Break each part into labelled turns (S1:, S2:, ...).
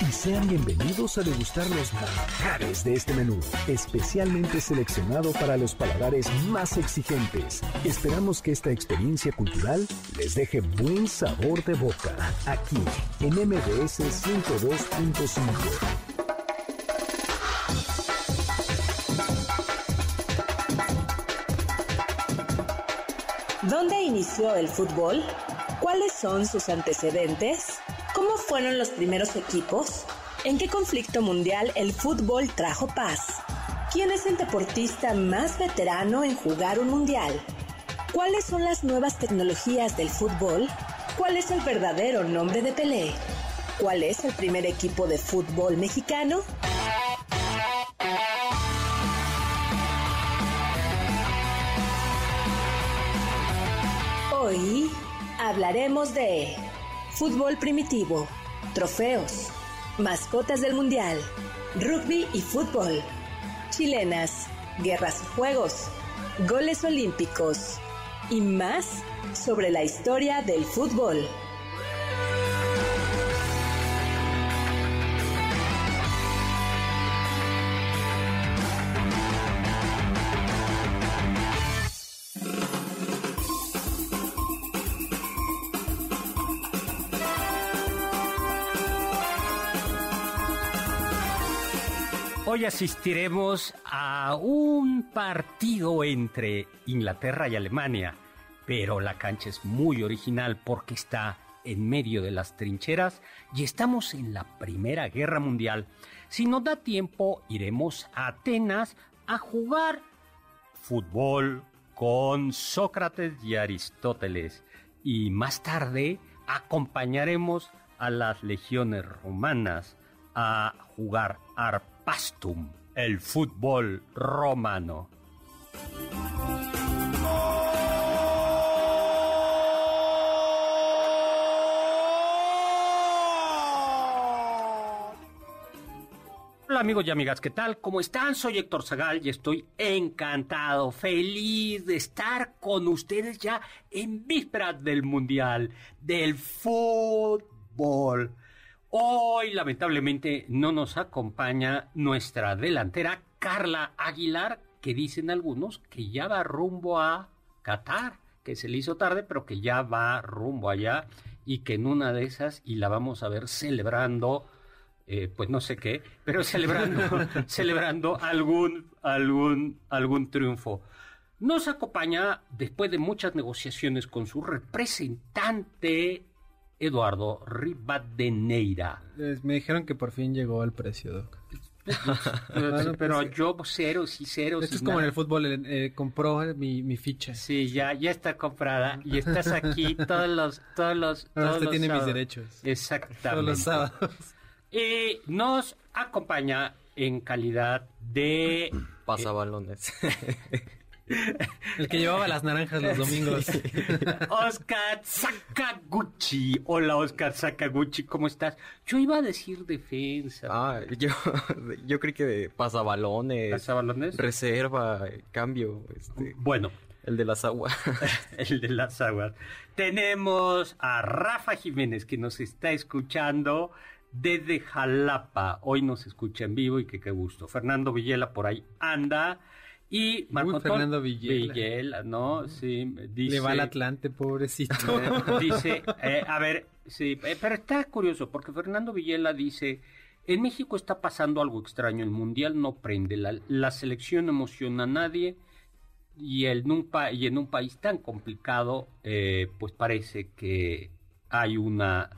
S1: y sean bienvenidos a degustar los manjares de este menú, especialmente seleccionado para los paladares más exigentes. Esperamos que esta experiencia cultural les deje buen sabor de boca, aquí en MBS 102.5.
S2: ¿Dónde inició el fútbol? ¿Cuáles son sus antecedentes? ¿Cómo fueron los primeros equipos? ¿En qué conflicto mundial el fútbol trajo paz? ¿Quién es el deportista más veterano en jugar un mundial? ¿Cuáles son las nuevas tecnologías del fútbol? ¿Cuál es el verdadero nombre de Pelé? ¿Cuál es el primer equipo de fútbol mexicano? Hoy hablaremos de fútbol primitivo, trofeos, mascotas del mundial, rugby y fútbol, chilenas, guerras y juegos, goles olímpicos y más sobre la historia del fútbol.
S3: Hoy asistiremos a un partido entre Inglaterra y Alemania, pero la cancha es muy original porque está en medio de las trincheras y estamos en la Primera Guerra Mundial. Si nos da tiempo, iremos a Atenas a jugar fútbol con Sócrates y Aristóteles y más tarde acompañaremos a las legiones romanas a jugar arpastum, el fútbol romano. Hola amigos y amigas, ¿qué tal? ¿Cómo están? Soy Héctor Zagal y estoy encantado, feliz de estar con ustedes ya en vísperas del Mundial, del fútbol. Hoy lamentablemente no nos acompaña nuestra delantera Carla Aguilar, que dicen algunos que ya va rumbo a Qatar, que se le hizo tarde, pero que ya va rumbo allá y que en una de esas, y la vamos a ver celebrando eh, pues no sé qué, pero celebrando, celebrando algún, algún, algún triunfo. Nos acompaña, después de muchas negociaciones con su representante, Eduardo Rivadeneira.
S4: me dijeron que por fin llegó el precio, Doc.
S3: pero, pero yo ceros y ceros.
S4: Esto es como en el fútbol, eh, compró mi, mi, ficha.
S3: Sí, ya, ya está comprada y estás aquí todos los, todos los.
S4: Ahora
S3: todos
S4: usted
S3: los
S4: tiene mis derechos.
S3: Exactamente.
S4: Todos los sábados.
S3: Y nos acompaña en calidad de
S5: Pasabalones.
S4: El que llevaba las naranjas los domingos.
S3: Oscar Sakaguchi. Hola Oscar Sakaguchi, ¿cómo estás? Yo iba a decir defensa.
S5: ah, yo, yo creí que de pasabalones,
S3: ¿Pasabalones?
S5: reserva, cambio, este,
S3: Bueno,
S5: el de las aguas.
S3: el de las aguas. Tenemos a Rafa Jiménez que nos está escuchando desde Jalapa. Hoy nos escucha en vivo y que qué gusto. Fernando Villela por ahí anda. Y Marco
S4: Uy, Fernando Villela.
S3: Villela, ¿no? Sí, dice.
S4: Le va al Atlante, pobrecito.
S3: dice, eh, a ver, sí, eh, pero está curioso porque Fernando Villela dice, en México está pasando algo extraño, el Mundial no prende, la, la selección no emociona a nadie, y, en un pa- y en un país tan complicado, eh, pues parece que hay una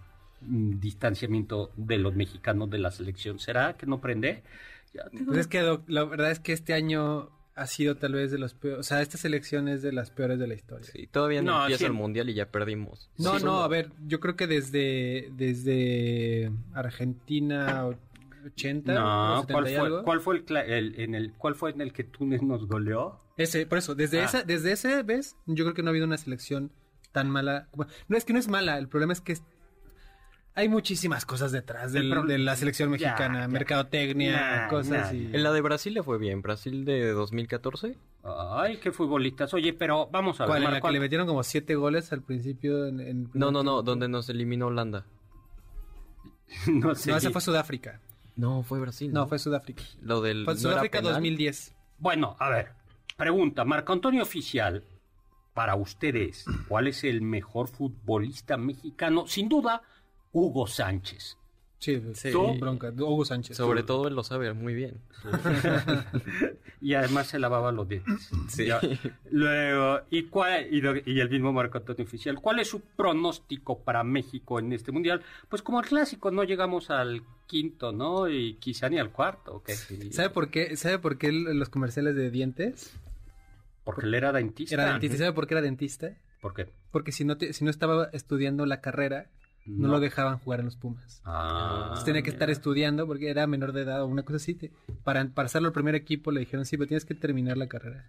S3: un distanciamiento de los mexicanos de la selección. ¿Será que no prende? Ya
S4: Pues es que la verdad es que este año ha sido tal vez de los peores. O sea, esta selección es de las peores de la historia.
S5: Sí, todavía no,
S3: No,
S5: empieza
S3: sí.
S5: el mundial y ya perdimos.
S4: No,
S3: Sí.
S4: no, a ver, yo creo que desde, desde Argentina o- 80 o
S3: No,
S4: 70
S3: ¿cuál
S4: y
S3: fue,
S4: algo.
S3: ¿cuál fue el, en el cuál fue en el que Túnez nos goleó?
S4: Ese, por eso, desde
S3: Ah.
S4: esa, desde ese vez, yo creo que no ha habido una selección tan mala. No es que no es mala, el problema es que es- hay muchísimas cosas detrás del- de la selección mexicana,
S3: ya.
S4: mercadotecnia,
S3: Nah,
S4: cosas
S3: nah.
S4: y...
S5: En la de Brasil le fue bien. Brasil de 2014.
S3: Ay, qué futbolistas. Oye, pero vamos a ver.
S4: ¿Cuál? En la
S3: Marco,
S4: que le metieron como siete goles al principio en,
S5: No, no, no, donde nos eliminó Holanda.
S3: no sé.
S4: No, esa fue Sudáfrica.
S5: No, fue Brasil.
S4: No, fue Sudáfrica.
S5: Lo del.
S4: Fue
S5: ¿no era
S4: Sudáfrica
S5: penal?
S4: 2010.
S3: Bueno, a ver. Pregunta, Marco Antonio Oficial, para ustedes, ¿cuál es el mejor futbolista mexicano? Sin duda, Hugo Sánchez.
S4: Sí,
S5: Sí.
S4: bronca. Hugo Sánchez.
S5: Sobre todo él lo sabe muy bien.
S3: Y además se lavaba los dientes.
S5: Sí.
S3: Ya. Luego, ¿y, cuál, y, lo- y el mismo Marco Antonio Oficial, ¿cuál es su pronóstico para México en este mundial? Pues como el clásico, no llegamos al quinto, ¿no? Y quizá ni al cuarto, ¿ok?
S4: ¿Sabe por qué? ¿Sabe por qué los comerciales de dientes?
S3: Porque él era dentista.
S4: Era dentista. ¿Y ¿Sabe por qué era dentista?
S3: ¿Por qué?
S4: Porque si no, te- si no estaba estudiando la carrera, no, lo dejaban jugar en los Pumas.
S3: Ah,
S4: Entonces tenía que estar estudiando porque era menor de edad o una cosa así. te- Para, para hacerlo el primer equipo le dijeron, sí, pero tienes que terminar la carrera.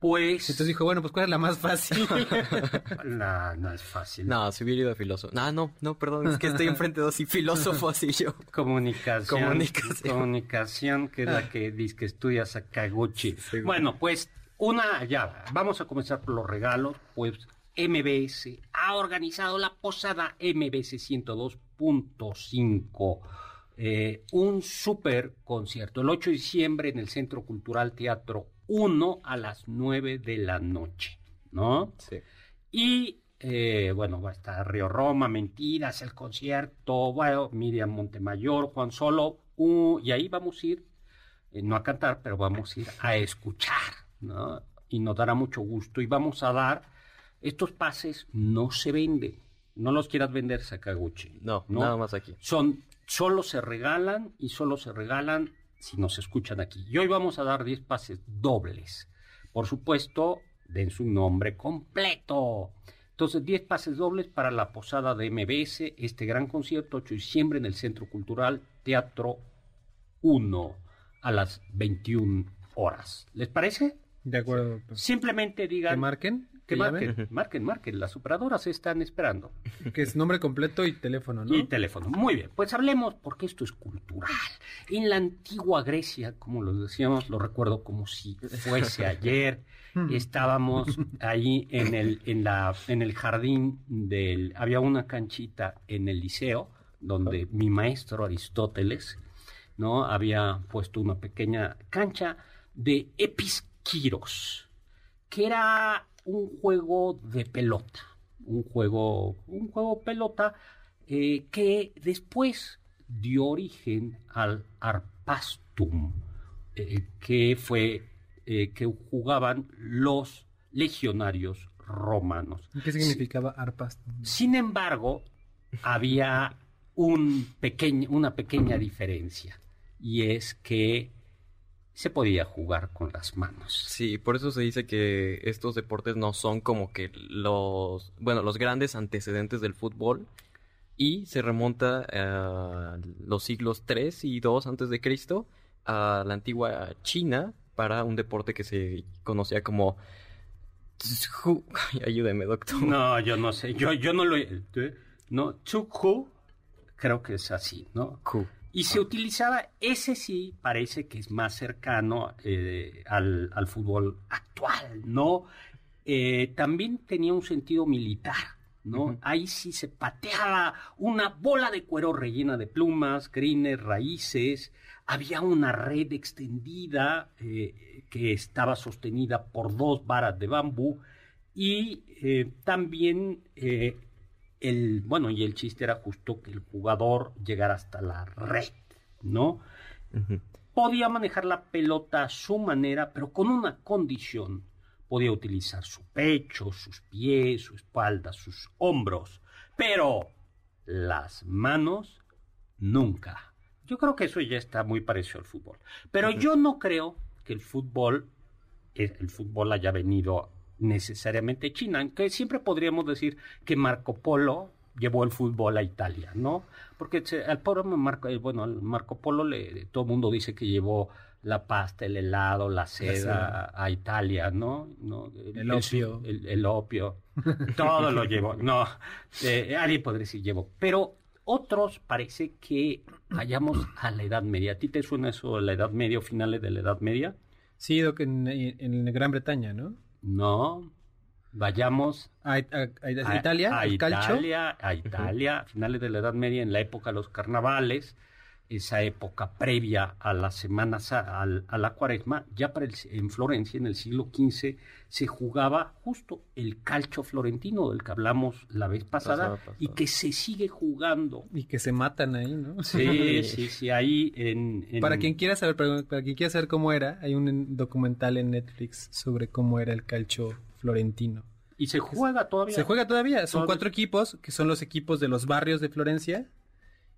S3: Pues...
S4: Entonces dijo, bueno, pues ¿cuál es la más fácil?
S3: no, no es fácil.
S5: No, se hubiera ido de filósofo. No, no, no, perdón, es que estoy enfrente de dos y filósofos y yo.
S3: Comunicación.
S5: Comunicación.
S3: Comunicación, que es la que dice que estudia Sakaguchi. Bueno, pues una, ya, vamos a comenzar por los regalos. Pues MBS ha organizado la posada MBS 102.5. eh, un super concierto el 8 de diciembre en el Centro Cultural Teatro 1 a las 9 de la noche, ¿no?
S5: Sí.
S3: Y eh, bueno, va a estar Río Roma, Mentiras, el concierto, bueno, Miriam Montemayor, Juan Solo, uh, y ahí vamos a ir, eh, no a cantar, pero vamos a ir a escuchar, ¿no? Y nos dará mucho gusto. Y vamos a dar, estos pases no se venden, no los quieras vender, Sakaguchi.
S5: No, nada más aquí.
S3: Son, solo se regalan y solo se regalan si nos escuchan aquí. Y hoy vamos a dar 10 pases dobles. Por supuesto, den su nombre completo. Entonces, 10 pases dobles para la posada de MBS, este gran concierto, 8 de diciembre en el Centro Cultural Teatro 1 a las 21 horas. ¿Les parece?
S4: de acuerdo. pues,
S3: Simplemente digan...
S4: que marquen.
S3: Que marquen, marquen, marquen. Las operadoras están esperando.
S4: que es nombre completo y teléfono, ¿no?
S3: Y teléfono. Muy bien, pues hablemos porque esto es cultural. En la antigua Grecia, como lo decíamos, lo recuerdo como si fuese ayer, estábamos ahí en el, en la, en el jardín del, había una canchita en el liceo donde mi maestro Aristóteles, ¿no? Había puesto una pequeña cancha de episquiros, que era un juego de pelota, un juego, un juego pelota eh, que después dio origen al arpastum, eh, que fue eh, que jugaban los legionarios romanos.
S4: ¿Qué significaba arpas?
S3: Sin embargo, había un pequeño, una pequeña diferencia y es que se podía jugar con las manos.
S5: Sí, por eso se dice que estos deportes no son como que los, bueno, los grandes antecedentes del fútbol y se remonta a los siglos 3 y 2 antes de Cristo a la antigua China para un deporte que se conocía como ayúdeme, doctor.
S3: No, yo no sé, yo, yo no lo... ¿eh? No, Tsukhu, creo que es así, ¿no?
S5: Ku.
S3: Y se utilizaba, ese sí parece que es más cercano eh, al, al fútbol actual, ¿no? Eh, también tenía un sentido militar, ¿no? Ahí sí se pateaba una bola de cuero rellena de plumas, crines, raíces, había una red extendida eh, que estaba sostenida por dos varas de bambú y también el, bueno, y el chiste era justo que el jugador llegara hasta la red, ¿no? Podía manejar la pelota a su manera, pero con una condición. podía utilizar su pecho, sus pies, su espalda, sus hombros, pero las manos nunca. Yo creo que eso ya está muy parecido al fútbol. Pero yo no creo que el fútbol, el fútbol haya venido necesariamente China, aunque siempre podríamos decir que Marco Polo llevó el fútbol a Italia, ¿no? Porque se- al pobre Marco, eh, bueno, al Marco Polo le, todo el mundo dice que llevó la pasta, el helado, la seda a, a Italia, ¿no? ¿No?
S4: El opio.
S3: El, el opio. Todo lo llevó. No, eh, alguien podría decir llevó. Pero otros parece que vayamos a la Edad Media. ¿A ti te suena eso la Edad Media o finales de la Edad Media?
S4: Sí, Doc, en, en Gran Bretaña, ¿no?
S3: No. Vayamos
S4: A, a- a- Italia,
S3: a
S4: calcio.
S3: Italia, a Italia, a finales de la Edad Media, en la época de los carnavales, esa época previa a la Semana Sa- al- a, la Cuaresma, ya para el- en Florencia, en el siglo XV, se jugaba justo el calcio florentino del que hablamos la vez pasada,
S5: Pasada, pasada.
S3: y que se sigue jugando.
S4: Y que se matan ahí, ¿no?
S3: Sí, sí, sí, ahí en... en-
S4: Para quien quiera saber, para, para quien quiera saber cómo era, hay un documental en Netflix sobre cómo era el calcio florentino.
S3: Y se juega todavía.
S4: Se juega todavía, son
S3: Todavía.
S4: cuatro equipos que son los equipos de los barrios de Florencia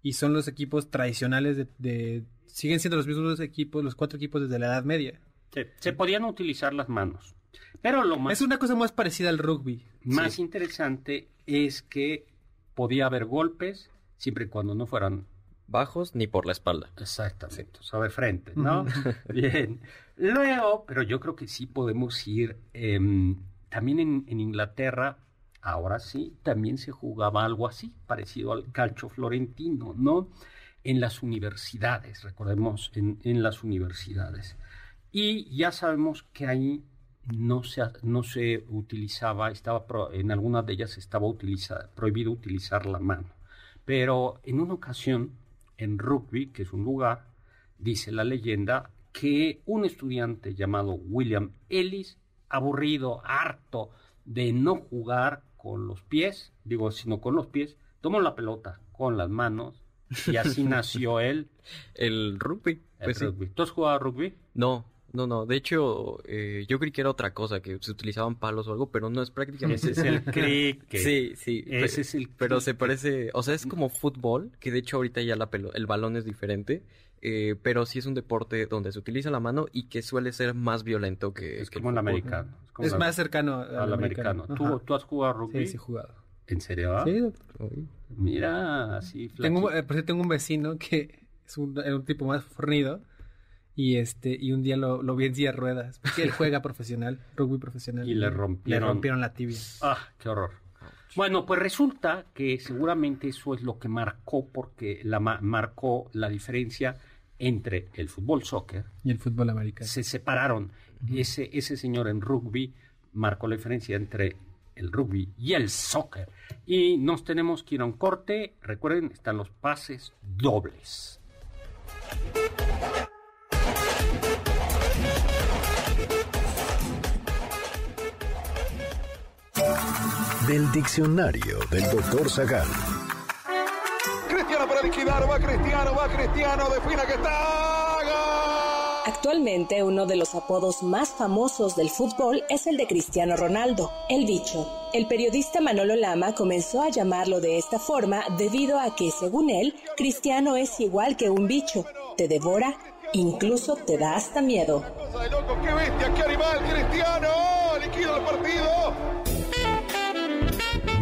S4: y son los equipos tradicionales de, de- siguen siendo los mismos equipos, los cuatro equipos desde la Edad Media.
S3: Se, se podían utilizar las manos. Pero lo más...
S4: Es una cosa más parecida al rugby.
S3: Más
S4: Sí.
S3: interesante es que podía haber golpes siempre y cuando no fueran
S5: Bajos ni por la espalda.
S3: exactamente sobre frente, ¿no? Bien. Luego, pero yo creo que sí podemos ir em, también en, en Inglaterra. Ahora sí, también se jugaba algo así, parecido al calcio florentino, ¿no? En las universidades, recordemos, en, las universidades. Y ya sabemos que ahí no se, no se utilizaba, estaba en algunas de ellas estaba prohibido utilizar la mano. Pero en una ocasión, en rugby, que es un lugar, dice la leyenda, que un estudiante llamado William Ellis, aburrido, harto de no jugar con los pies, digo, sino con los pies, tomó la pelota con las manos y así nació él,
S5: El rugby.
S3: el
S5: Pues sí.
S3: rugby. ¿Tú has jugado rugby?
S5: No, no, no. De hecho, eh, yo creí que era otra cosa, que se utilizaban palos o algo, pero no es prácticamente.
S3: Ese es el cricket.
S5: Sí, sí.
S3: Ese
S5: pe-
S3: es el
S5: Pero se
S3: cricket.
S5: parece, o sea, es como fútbol, que de hecho ahorita ya la pelo- el balón es diferente, eh, pero sí es un deporte donde se utiliza la mano y que suele ser más violento que,
S3: Es
S5: que
S3: como el americano. como
S4: Es
S3: la-
S4: más cercano al,
S3: al americano. ¿Tú, tú has jugado rugby?
S4: Sí, sí, he jugado.
S3: ¿En serio?
S4: Sí, doctor.
S3: Mira, así
S4: Tengo, eh, por tengo un vecino que es un, era un tipo más fornido y este y un día lo, lo vi en silla de ruedas porque él juega profesional, rugby profesional.
S3: Y le
S4: Le
S3: rompieron.
S4: rompieron la tibia.
S3: Ah, qué horror. Bueno, pues resulta que seguramente eso es lo que marcó, porque la ma- marcó la diferencia entre el fútbol soccer.
S4: Y el fútbol americano.
S3: Se separaron. Ese, ese señor en rugby marcó la diferencia entre el rugby y el soccer. Y nos tenemos que ir a un corte. Recuerden, están los pases dobles.
S1: Del diccionario del doctor Zagal.
S6: Cristiano para liquidar, va Cristiano, va Cristiano, defina que está. ¡Gol!
S2: Actualmente uno de los apodos más famosos del fútbol es el de Cristiano Ronaldo, el bicho. El periodista Manolo Lama comenzó a llamarlo de esta forma debido a que, según él, Cristiano es igual que un bicho. Te devora, incluso te da hasta miedo.
S6: Qué bestia, qué animal, Cristiano. Liquida el partido.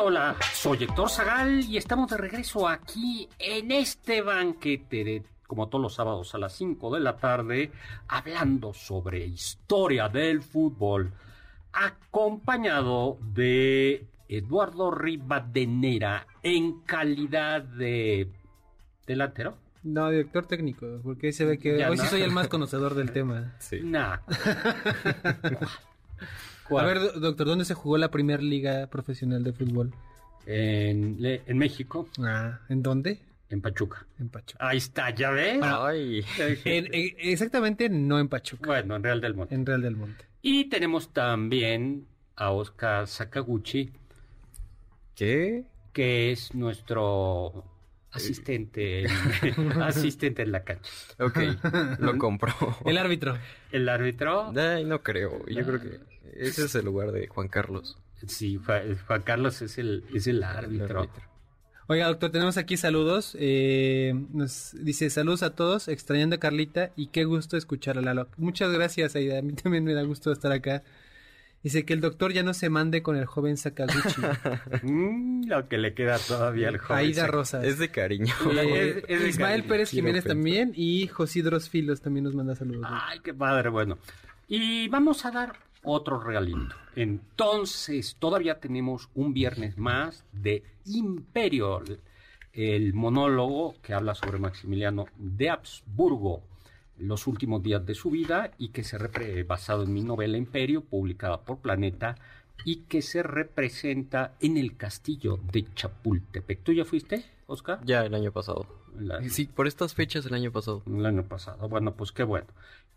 S3: Hola, hola, soy Héctor Zagal y estamos de regreso aquí en este banquete de, como todos los sábados a las 5 de la tarde, hablando sobre historia del fútbol, acompañado de Eduardo Rivadenera en calidad de delantero.
S4: No, director técnico, porque ahí se ve que
S3: Ya
S4: hoy
S3: no.
S4: sí soy el más conocedor del tema.
S5: Sí.
S3: Nah.
S4: A ver, do- doctor, ¿dónde se jugó la primera liga profesional de fútbol?
S3: en, México,
S4: Ah, ¿en dónde?
S3: en Pachuca.
S4: En Pachuca.
S3: Ahí está, ¿ya ves?
S5: Ay.
S4: En- en- exactamente no en Pachuca,
S3: Bueno, en Real del Monte.
S4: en Real del Monte.
S3: Y tenemos también a Oscar Sakaguchi,
S5: ¿Qué?
S3: que es nuestro asistente, en- asistente en la cancha.
S5: Ok, lo compro.
S4: El árbitro.
S3: El árbitro,
S5: Ay, no creo. Yo creo que ese es el lugar de Juan Carlos.
S3: sí, Juan, Carlos es el, es el
S5: el
S3: árbitro.
S4: Oiga, doctor, tenemos aquí saludos. Eh, nos dice saludos a todos, extrañando a Carlita y qué gusto escuchar a Lalo. Muchas gracias, Aida. A mí también me da gusto estar acá. Dice que el doctor ya no se mande con el joven Sakaguchi.
S3: Mm, lo que le queda todavía al joven.
S4: Aida. Rosas.
S5: Es de cariño.
S4: Eh,
S3: es- es de
S4: Ismael
S3: cariño.
S4: Pérez
S5: Quiero
S4: Jiménez
S5: pensar.
S4: también y Josidros Filos también nos manda saludos.
S3: Ay, qué padre, bueno. Y vamos a dar otro regalito. Entonces, todavía tenemos un viernes más de Imperio, el monólogo que habla sobre Maximiliano de Habsburgo, los últimos días de su vida y que se basado en mi novela Imperio, publicada por Planeta y que se representa en el castillo de Chapultepec. ¿Tú ya fuiste, Oscar?
S5: Ya el año pasado.
S3: La-
S5: Sí, por estas fechas el año pasado.
S3: el año pasado. Bueno, pues qué bueno.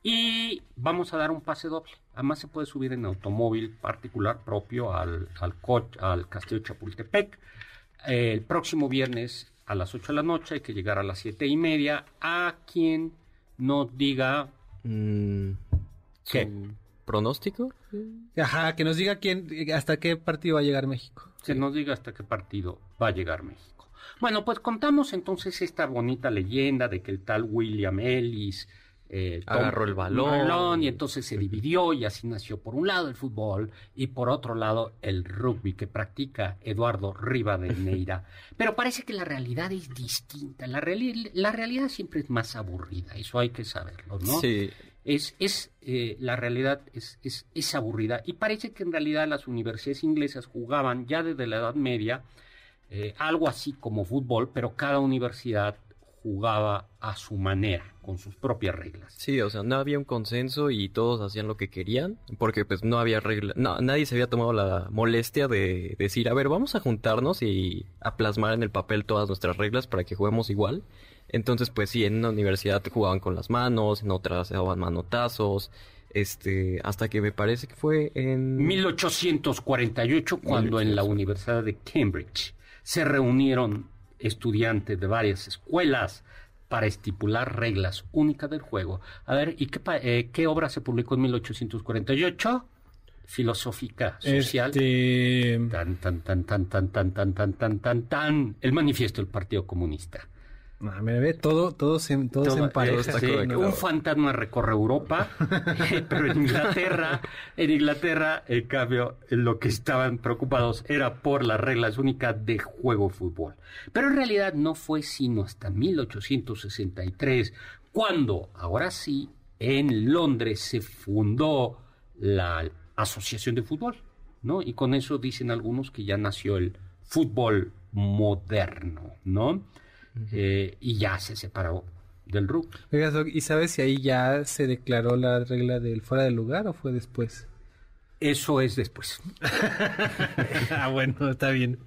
S3: Y vamos a dar un pase doble. Además se puede subir en automóvil particular propio al, al, al Castillo Chapultepec. Eh, el próximo viernes a las 8 de la noche hay que llegar a las siete y media. A quien nos diga
S5: Mm,
S3: ¿Qué?
S5: ¿su ¿Pronóstico?
S4: Ajá, que nos diga quién, hasta qué partido va a llegar México.
S3: que nos diga hasta qué partido va a llegar México. Bueno, pues contamos entonces esta bonita leyenda de que el tal William Ellis eh,
S5: Agarró el balón.
S3: y entonces se dividió y así nació por un lado el fútbol y por otro lado el rugby que practica Eduardo Rivadeneira. Pero parece que la realidad es distinta. La, reali- la realidad siempre es más aburrida, eso hay que saberlo, ¿no?
S5: Sí.
S3: es, es eh, la realidad es, es, es aburrida y parece que en realidad las universidades inglesas jugaban ya desde la Edad Media eh, algo así como fútbol, pero cada universidad jugaba a su manera, con sus propias reglas.
S5: Sí, o sea, no había un consenso y todos hacían lo que querían, porque pues no había regla, no, nadie se había tomado la molestia de decir, a ver, vamos a juntarnos y a plasmar en el papel todas nuestras reglas para que juguemos igual. Entonces, pues sí, en una universidad jugaban con las manos, en otras se daban manotazos, este, hasta que me parece que fue en...
S3: 1848, cuando en la
S5: 1848.
S3: Universidad de Cambridge se reunieron estudiantes de varias escuelas para estipular reglas únicas del juego. A ver, ¿y qué, eh, qué obra se publicó en 1848? Filosófica, social.
S4: Este,
S3: Tan, tan, tan, tan, tan, tan, tan, tan, tan, tan, tan. El manifiesto del Partido Comunista.
S4: Ah, mira, ve, todo, todo se, todo se
S3: Todo-
S4: empareja.
S5: está
S3: sí,
S5: correcto.
S3: un fantasma recorre Europa, eh, pero en Inglaterra, en Inglaterra, en cambio, en lo que estaban preocupados era por las reglas únicas de juego de fútbol. Pero en realidad no fue sino hasta 1863 cuando, ahora sí, en Londres se fundó la Asociación de Fútbol, ¿no? Y con eso dicen algunos que ya nació el fútbol moderno, ¿no? Eh, y ya se separó del
S4: Doc, ¿y sabes si ahí ya se declaró la regla del fuera de lugar o fue después?
S3: Eso es después.
S4: ah, bueno, está bien.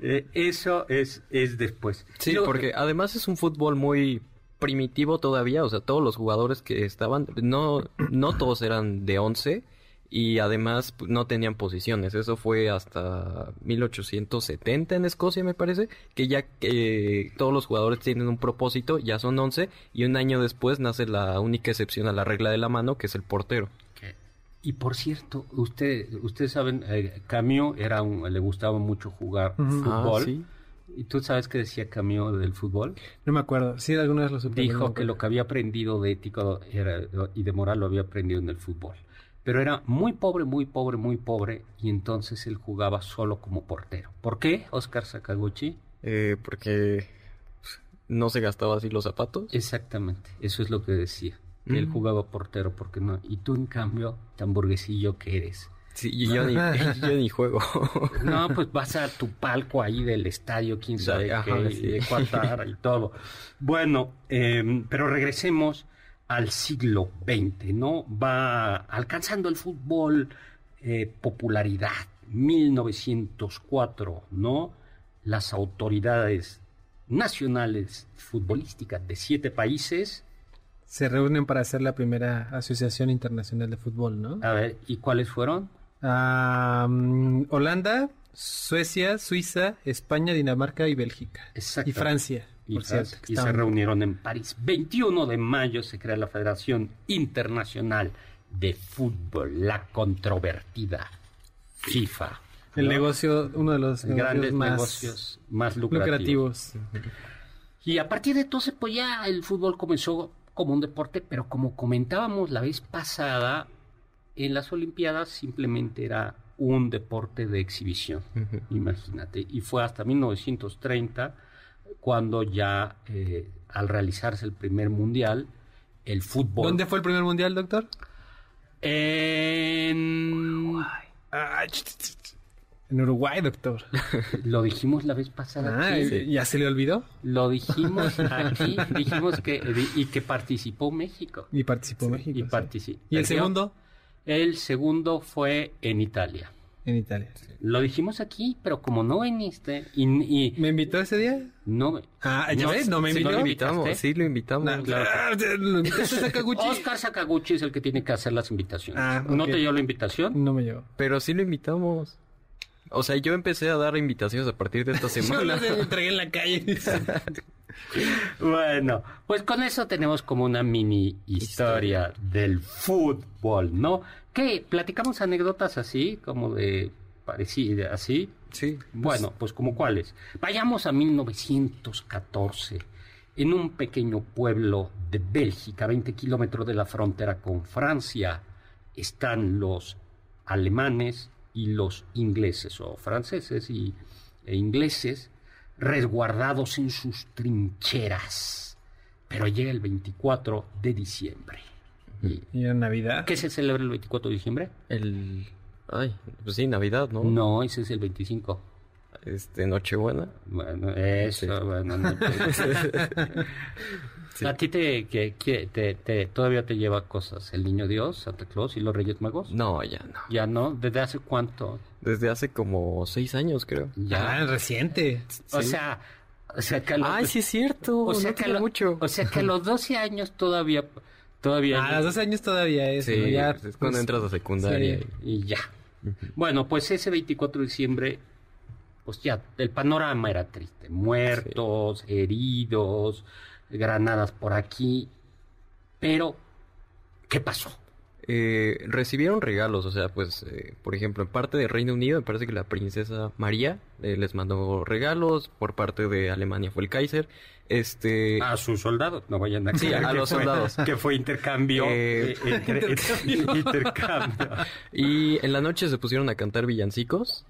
S3: Eh, eso es, es después.
S5: Sí,
S3: Luego-
S5: porque además es un fútbol muy primitivo todavía, o sea, todos los jugadores que estaban, no, no todos eran de 11 y además pues, no tenían posiciones, eso fue hasta 1870 en Escocia me parece, que ya que todos los jugadores tienen un propósito, ya son 11 y un año después nace la única excepción a la regla de la mano, que es el portero.
S3: Y por cierto, usted, ustedes saben, eh, Camio era un, le gustaba mucho jugar
S4: Ujú.
S3: fútbol.
S5: Ah, sí.
S3: ¿Y tú sabes qué decía Camio del fútbol?
S4: No me acuerdo. Sí, alguna vez lo
S3: Dijo que lo que había aprendido de ética era- y de moral lo había aprendido en el fútbol. Pero era muy pobre, muy pobre, muy pobre, y entonces él jugaba solo como portero. ¿Por qué, Oscar Sakaguchi?
S5: Eh, porque no se gastaba así los zapatos.
S3: Exactamente, eso es lo que decía. Él jugaba portero, porque no. Y tú, en cambio, tan burguesillo que eres.
S5: Sí, y yo ni, yo ni juego.
S3: No, pues vas a tu palco ahí del estadio, quién sabe
S5: Ajá,
S3: qué,
S5: sí.
S3: de Qatar y todo. Bueno, eh, pero regresemos al siglo XX, ¿no? Va alcanzando el fútbol eh, popularidad. 1904, ¿no? Las autoridades nacionales futbolísticas de siete países.
S4: Se reúnen para hacer la primera asociación internacional de fútbol, ¿no?
S3: A ver, ¿y cuáles fueron?
S4: Holanda, Suecia, Suiza, España, Dinamarca y Bélgica.
S3: Exacto.
S4: Y Francia,
S3: y,
S4: cierto.
S3: se reunieron en París. 21 de mayo se crea la Federación Internacional de Fútbol, la controvertida FIFA.
S4: El
S3: ¿no?
S4: negocio, uno de los
S3: grandes
S4: negocios más
S3: negocios más lucrativos.
S4: lucrativos.
S3: Y a partir de entonces, pues ya el fútbol comenzó como un deporte, pero como comentábamos la vez pasada, en las Olimpiadas simplemente era un deporte de exhibición, imagínate. Y fue hasta 1930 cuando ya, eh, al realizarse el primer mundial, el fútbol...
S4: ¿Dónde fue el primer mundial, doctor?
S3: En...
S4: Ah, ch- En Uruguay, doctor.
S3: Lo dijimos la vez pasada.
S4: Ah,
S3: aquí.
S4: ¿Ya se le olvidó?
S3: Lo dijimos aquí, dijimos que y que participó México.
S4: Y participó México.
S3: Y
S4: sí.
S3: participó.
S4: ¿Y el segundo?
S3: El segundo fue en Italia.
S4: En Italia.
S3: Lo dijimos aquí, pero como no viniste y, y
S4: ¿Me invitó ese día?
S3: no
S4: Ah, ¿ya
S3: No,
S4: ves? No me
S3: sí,
S5: Sí,
S4: invitó.
S5: lo
S3: ¿No
S5: invitamos, sí, lo invitamos.
S4: Nah,
S3: claro
S4: ah, ¿Lo invitaste a Sakaguchi?
S3: Oscar Sakaguchi es el que tiene que hacer las invitaciones.
S4: Ah,
S3: ¿No te dio la invitación?
S4: No me llevó.
S5: Pero sí lo invitamos. O sea, yo empecé a dar invitaciones a partir de esta
S4: Yo
S5: semana.
S4: lo entregué en la calle.
S3: Bueno, pues con eso tenemos como una mini historia del fútbol, ¿no? ¿Qué? ¿Platicamos anécdotas así, como de parecidas, así?
S5: Sí.
S3: Bueno, pues como cuáles. Vayamos a 1914. En un pequeño pueblo de Bélgica, 20 kilómetros de la frontera con Francia, están los alemanes y los ingleses, o franceses y, e ingleses, resguardados en sus trincheras. Pero llega el 24 de diciembre. ¿Y
S4: en Navidad.
S3: ¿Qué se celebra el 24 de diciembre?
S5: El... Ay, pues sí, Navidad, ¿no?
S3: No, ese es el 25.
S5: Este, Nochebuena.
S3: Bueno, eso,
S5: Sí.
S3: bueno. no
S5: Sí.
S3: ¿A ti te, que, que- te, te- todavía te lleva cosas el Niño Dios, Santa Claus y los Reyes Magos?
S5: No, ya no.
S3: Ya no, ¿desde hace cuánto?
S5: Desde hace como seis años, creo.
S3: Ya.
S4: Ah, reciente.
S3: o
S5: sí.
S3: sea, o sea que los,
S5: Ay, sí es cierto.
S3: o sea
S5: no
S3: que lo-
S5: mucho.
S3: O sea que a los 12 años todavía todavía
S4: A los 12 años todavía es.
S5: Sí,
S4: ¿no? ya,
S5: es cuando
S4: pues,
S5: entras a secundaria.
S4: sí.
S5: y-
S3: ya. Bueno, pues ese 24 de diciembre, pues ya, el panorama era triste. Muertos, heridos, granadas por aquí. Pero, ¿qué pasó?
S5: Eh, recibieron regalos, o sea, pues, eh, por ejemplo, en parte de Reino Unido, me parece que la princesa María eh, les mandó regalos, por parte de Alemania fue el Kaiser, este...
S3: A sus soldados, no vayan a
S5: Sí, a los
S3: fue-
S5: soldados.
S3: Que fue intercambio.
S5: Eh,
S3: entre-
S4: intercambio.
S3: intercambio.
S5: Y en la noche se pusieron a cantar villancicos,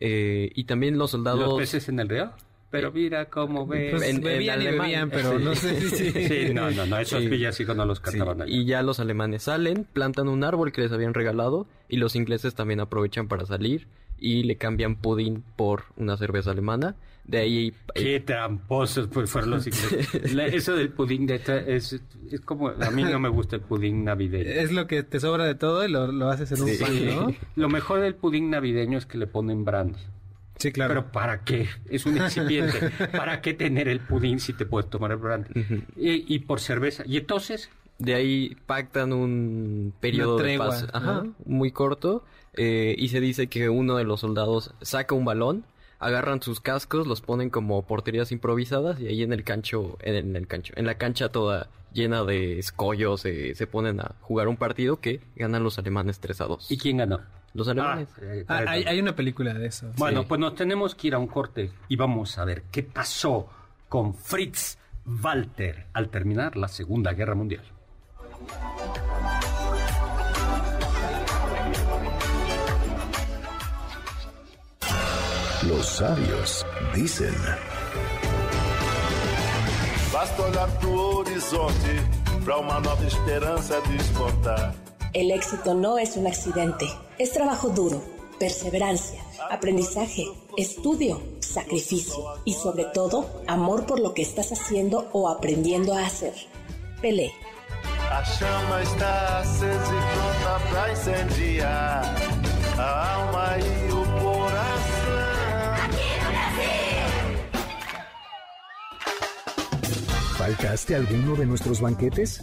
S5: y también los soldados...
S3: Los peces en el río. Pero mira cómo ves.
S4: Pues
S5: En- en
S4: bebían y
S5: alemán.
S4: bebían, pero
S5: Sí.
S4: no sé si...
S3: Sí, no, no, no, esos
S5: Sí.
S3: villancicos no los
S5: Sí,
S3: cantaban allá.
S5: y ya los alemanes salen, plantan un árbol que les habían regalado y los ingleses también aprovechan para salir y le cambian pudín por una cerveza alemana. De ahí eh,
S3: Qué tramposos pues, fueron los ingleses. La- eso del pudín de esta- es, es como a mí no me gusta el pudín navideño.
S4: Es lo que te sobra de todo y lo, lo haces en un pan, ¿no?
S3: Lo mejor del pudín navideño es que le ponen brandy.
S4: Sí, claro.
S3: Pero ¿para qué? Es un excipiente. ¿Para qué tener el pudín si te puedes tomar el brandy? y, y por cerveza. Y entonces,
S5: de ahí pactan un periodo de paz ajá,
S4: ¿no?
S5: muy corto eh, y se dice que uno de los soldados saca un balón, agarran sus cascos, los ponen como porterías improvisadas y ahí en el cancho, en el, en el cancho, en la cancha toda llena de escollos eh, se ponen a jugar un partido que ganan los alemanes 3 a 2.
S3: ¿y quién ganó?
S5: Los
S3: ah, alemanes. Eh,
S4: ah, hay, una película de eso.
S3: Bueno, pues nos tenemos que ir a un corte y vamos a ver qué pasó con Fritz Walter al terminar la Segunda Guerra Mundial.
S1: Los sabios dicen.
S7: Basta olhar pro horizonte para uma nova esperança despontar.
S2: El éxito no es un accidente, es trabajo duro, perseverancia, aprendizaje, estudio, sacrificio y sobre todo amor por lo que estás haciendo o aprendiendo a hacer. Pelé.
S7: A chama está acesa e pronta pra incendiar a alma e o coração.
S1: ¿Faltaste a alguno de nuestros banquetes?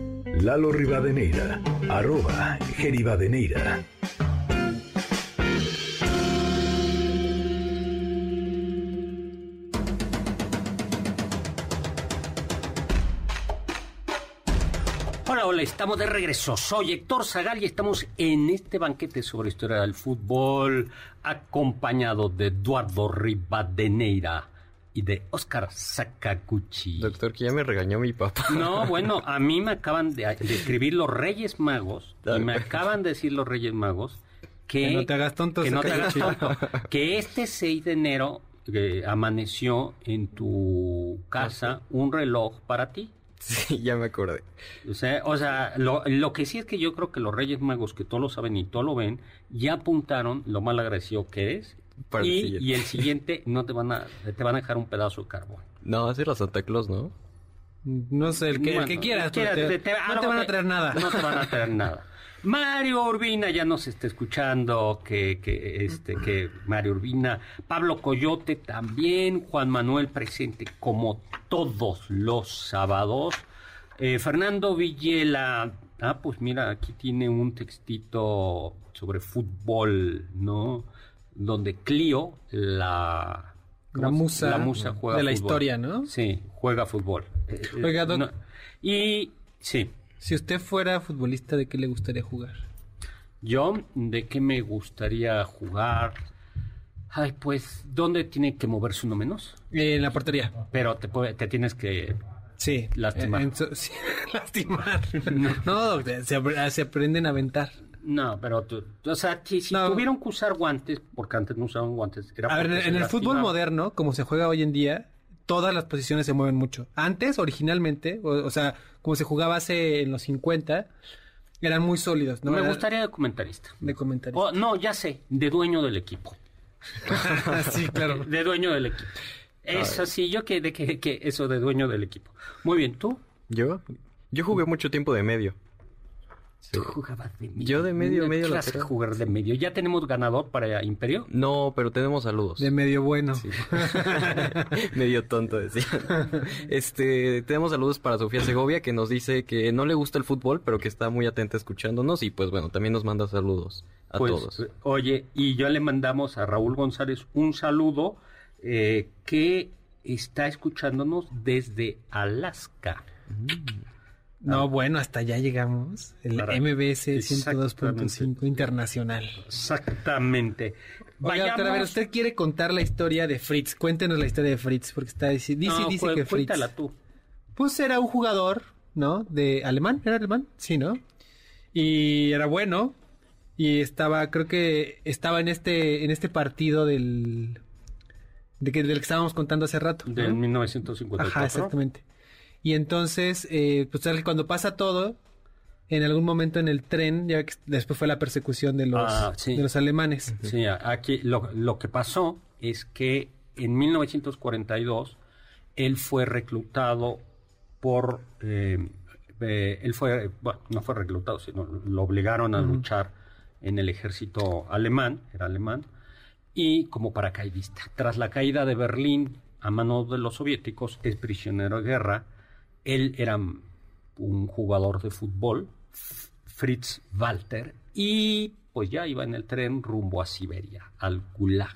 S1: Lalo Rivadeneira, arroba Geribadeneira.
S3: Hola, hola, estamos de regreso. Soy Héctor Zagal y estamos en este banquete sobre historia del fútbol, acompañado de Eduardo Rivadeneira y de Oscar Sakaguchi.
S5: Doctor, que ya me regañó mi papá.
S3: No, bueno, a mí me acaban de, de escribir los Reyes Magos, y me acaban de decir los Reyes Magos que,
S4: Que no te hagas tonto,
S3: que, no te hagas tonto, que este 6 de enero eh, amaneció en tu casa un reloj para ti.
S5: Sí, ya me acordé.
S3: O sea, o sea lo, lo que sí es que yo creo que los Reyes Magos, que todo lo saben y todo lo ven, ya apuntaron lo mal agradecido que eres.
S5: Para el
S3: y,
S5: siguiente.
S3: y el siguiente no te van a te van a dejar un pedazo de carbón.
S5: No, ese era Santa Claus, ¿no?
S4: No sé, el que, el
S3: Bueno,
S4: que quieras.
S3: quiera,
S4: pero te-
S3: te- te-
S4: no te van a traer nada.
S3: No te van a traer nada. Mario Urbina ya nos está escuchando, que, que, este, que Mario Urbina, Pablo Coyote también, Juan Manuel presente como todos los sábados. Eh, Fernando Villela, ah, pues mira, aquí tiene un textito sobre fútbol, ¿no? Donde Clio, la...
S4: La
S3: ¿cómo se-
S4: musa
S3: la musa juega
S4: de la
S3: fútbol.
S4: historia, ¿no?
S3: Sí, juega fútbol.
S4: Oiga, Doc.
S3: no- y sí,
S4: Si usted fuera futbolista, ¿de qué le gustaría jugar?
S3: yo, ¿de qué me gustaría jugar? Ay, pues, ¿dónde tiene que moverse uno menos?
S4: Eh, en la portería.
S3: Pero te, puede- te tienes que...
S4: Sí.
S3: Lastimar.
S4: En sí, lastimar. No, doctor, se, se aprenden a aventar.
S3: No, pero tú, o sea, si, si
S4: No.
S3: tuvieron que usar guantes, porque antes no usaban guantes, era
S4: A ver, en, el fútbol moderno, como se juega hoy en día, todas las posiciones se mueven mucho. Antes, originalmente, o, o sea, como se jugaba hace en los 50, eran muy sólidos. ¿no?
S3: Me
S4: Era
S3: gustaría de comentarista.
S4: De comentarios.
S3: Oh, no, ya sé, de dueño del equipo.
S4: sí, claro.
S3: De dueño del equipo. Eso sí, yo que, de que, que eso de dueño del equipo. Muy bien, ¿tú?
S5: ¿Yo? Yo jugué mucho tiempo de medio.
S3: Tú jugabas de medio.
S5: Yo de medio,
S3: ¿Qué
S5: medio
S3: clase de
S5: lateral.
S3: jugar de medio? ¿Ya tenemos ganador para Imperio?
S5: No, pero tenemos saludos.
S4: De medio bueno.
S5: Medio tonto, decía. Este, tenemos saludos para Sofía Segovia, que nos dice que no le gusta el fútbol, pero que está muy atenta escuchándonos. Y pues bueno, también nos manda saludos a
S3: Pues,
S5: todos.
S3: Oye, y yo le mandamos a Raúl González un saludo eh, que está escuchándonos desde Alaska.
S4: No, bueno, hasta allá llegamos. El
S3: Para-
S4: MBS
S3: Exactamente.
S4: 102.5 internacional.
S3: Exactamente.
S4: Oiga, doctor, a ver, usted quiere contar la historia de Fritz. Cuéntenos la historia de Fritz, porque está dice, dice,
S3: No,
S4: dice
S3: cu-
S4: que Fritz.
S3: cuéntala tú.
S4: Pues era un jugador, ¿no? De alemán, ¿era alemán? Sí, ¿no? Y era bueno. Y estaba, creo que estaba en este, en este partido del, de que, del que estábamos contando hace rato. ¿no?
S3: Del 1954.
S4: Ajá, exactamente. Y entonces, eh, pues tal- cuando pasa todo, en algún momento en el tren, ya que después fue la persecución de los,
S3: Ah, sí.
S4: de los alemanes.
S3: Sí, aquí lo, lo que pasó es que en 1942 él fue reclutado por... eh, eh, él fue, bueno, no fue reclutado, sino lo obligaron a luchar en el ejército alemán, era alemán, y como paracaidista. Tras la caída de Berlín a manos de los soviéticos, es prisionero de guerra. Él era un jugador de fútbol, Fritz Walter, y pues ya iba en el tren rumbo a Siberia, al Gulag,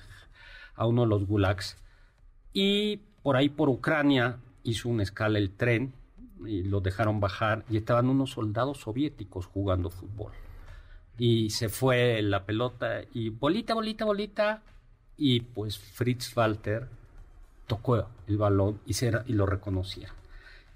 S3: a uno de los Gulags. Y por ahí por Ucrania hizo una escala el tren y lo dejaron bajar y estaban unos soldados soviéticos jugando fútbol. Y se fue la pelota y bolita, bolita, bolita. Y pues Fritz Walter tocó el balón y, se, y lo reconocía.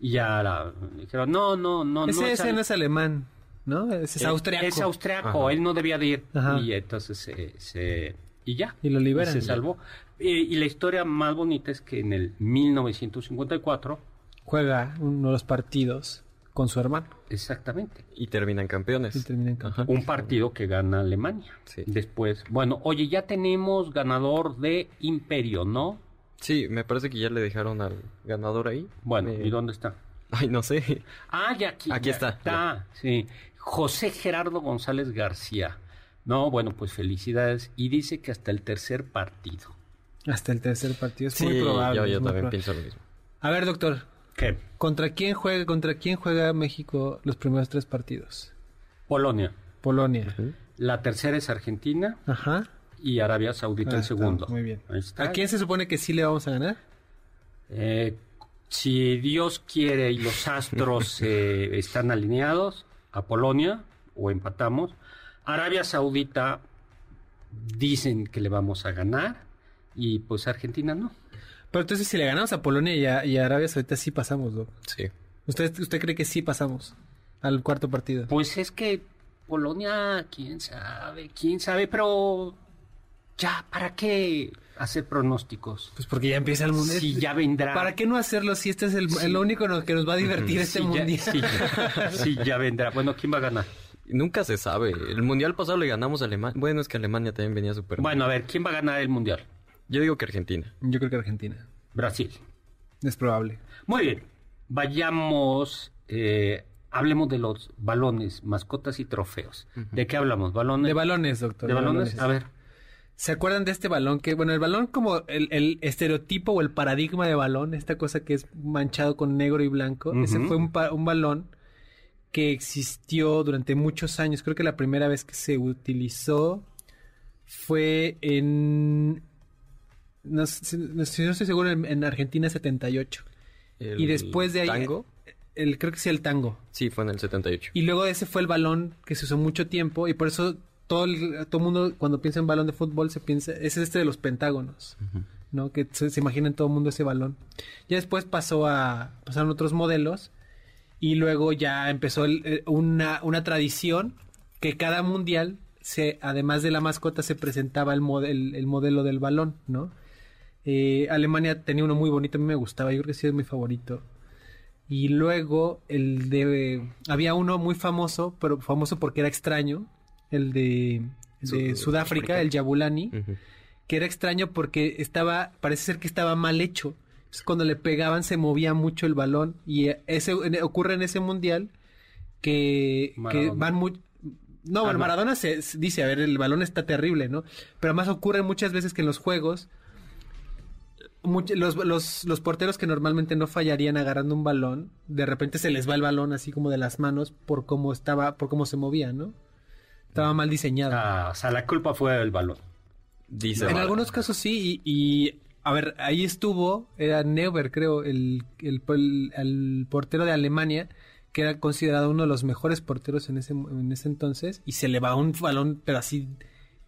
S3: Y ya la, dijeron, no, no, no.
S4: Ese,
S3: no es
S4: ese
S3: al-
S4: no es alemán, ¿no? Ese es
S3: eh,
S4: austriaco.
S3: Es austriaco,
S5: Ajá.
S3: él no debía de ir.
S4: Ajá.
S3: Y entonces se, se- y ya.
S4: Y lo liberan.
S3: Se salvó. Eh, y la historia más bonita es que en el 1954,
S4: Juega uno de los partidos con su hermano.
S3: exactamente,
S5: Y terminan campeones.
S4: Y terminan campeón.
S5: Ajá.
S3: un partido que gana Alemania.
S5: Sí.
S3: Después, bueno, oye, ya tenemos ganador de Imperio, ¿no?
S5: Sí, me parece que ya le dejaron al ganador ahí.
S3: Bueno,
S5: Eh,
S3: ¿y dónde está?
S5: Ay, no sé.
S3: Ah, ya aquí.
S5: Aquí
S3: ya
S5: está,
S3: sí. José Gerardo González García. No, bueno, pues felicidades. Y dice que hasta el tercer partido.
S4: Hasta el tercer partido. Es
S5: Sí,
S4: muy probable.
S5: yo,
S4: es
S5: yo
S4: muy
S5: también
S4: probable.
S5: pienso lo mismo.
S4: A ver, doctor.
S3: ¿Qué?
S4: ¿Contra quién juega, contra quién juega México los primeros tres partidos?
S3: Polonia.
S4: Polonia.
S3: La tercera es Argentina
S4: Ajá.
S3: Y Arabia Saudita
S4: Ah,
S3: el
S4: está,
S3: segundo.
S4: Muy bien.
S3: Ahí está.
S4: ¿A quién se supone que sí le vamos a ganar?
S3: Eh, si Dios quiere y los astros eh, están alineados, a Polonia o empatamos. Arabia Saudita dicen que le vamos a ganar y pues Argentina no.
S4: Pero entonces si le ganamos a Polonia y a, y a Arabia Saudita sí pasamos, Doc.
S5: Sí.
S4: ¿Usted, ¿Usted cree que sí pasamos al cuarto partido?
S3: Pues es que Polonia, quién sabe, quién sabe, pero ya, ¿para qué hacer pronósticos?
S4: Pues porque ya empieza el mundial.
S3: Si ya vendrá.
S4: ¿Para qué no hacerlo si este es el, el único que nos va a divertir este
S3: Sí, ya,
S4: mundial?
S3: sí, sí, ya vendrá. Bueno, ¿quién va a ganar?
S5: Nunca se sabe. El mundial pasado le ganamos a Alemania. Bueno, es que Alemania también venía súper
S3: Bueno, a ver, ¿quién va a ganar el mundial?
S5: Yo digo que Argentina.
S4: Yo creo que Argentina.
S3: Brasil.
S4: Es probable.
S3: Muy bien. Vayamos, eh, hablemos de los balones, mascotas y trofeos. ¿De qué hablamos? ¿Balones?
S4: De balones, doctor.
S3: ¿De balones? A ver.
S4: ¿Se acuerdan de este balón que, bueno, el balón como el, el estereotipo o el paradigma de balón, esta cosa que es manchado con negro y blanco, ese fue un, un balón que existió durante muchos años. Creo que la primera vez que se utilizó fue en... No, sé- no sé- no estoy seguro, en, en Argentina 78.
S5: El
S4: Y después de ahí...
S5: ¿Tango?
S4: El, creo que sí, el tango.
S5: Sí, fue en el 78.
S4: Y luego ese fue el balón que se usó mucho tiempo y por eso todo el todo mundo cuando piensa en balón de fútbol se piensa es este de los pentágonos, ¿no? Que se, se imagina en todo el mundo ese balón. Ya después pasó a pasaron otros modelos y luego ya empezó el- eh, una una tradición que cada mundial se además de la mascota se presentaba el model, el modelo del balón, ¿no? Eh, Alemania tenía uno muy bonito, a mí me gustaba, yo creo que sí es mi favorito. Y luego el de... Había uno muy famoso, pero famoso porque era extraño, el de, de
S5: Sud-
S4: Sudáfrica, el Yabulani, que era extraño porque estaba, parece ser que estaba mal hecho. Entonces, cuando le pegaban se movía mucho el balón y eh, ese ocurre en ese mundial que, que van muy... No, bueno,
S3: no.
S4: Maradona se, se dice, a ver, el balón está terrible, ¿no? Pero además ocurre muchas veces que en los juegos much- los, los, los porteros que normalmente no fallarían agarrando un balón, de repente se les va el balón así como de las manos por cómo estaba, por cómo se movía, ¿no? Estaba mal diseñado.
S3: Ah, o sea, la culpa fue del balón.
S5: Dice.
S4: en algunos casos sí, y, y, a ver, ahí estuvo, era Neuber, creo, el, el, el- el portero de Alemania, que era considerado uno de los mejores porteros en ese, en ese entonces, y se le va un balón, pero así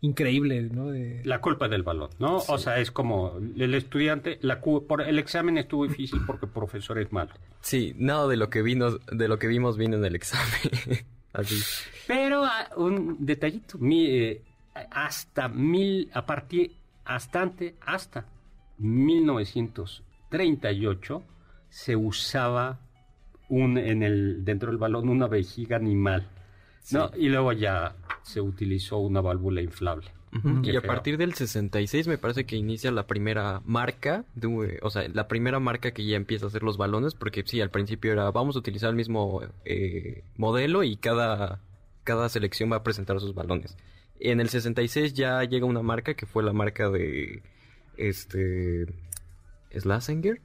S4: increíble, ¿no? De-
S3: La culpa es del balón, ¿no? O sea, es como el estudiante, la cu- por el examen estuvo difícil porque el profesor es malo.
S5: Sí, nada de lo que vino, de lo que vimos vino en el examen. Así.
S3: Pero ah, un detallito, mi, eh, hasta mil, a partir, hasta ante- hasta 1938 se usaba un, en el, dentro del balón una vejiga animal, ¿no? Y luego ya se utilizó una válvula inflable.
S5: Y a partir del 66 me parece que inicia la primera marca, de, o sea, la primera marca que ya empieza a hacer los balones, porque sí, al principio era vamos a utilizar el mismo eh, modelo y cada, cada selección va a presentar sus balones. En el 66 ya llega una marca que fue la marca de este Schlesinger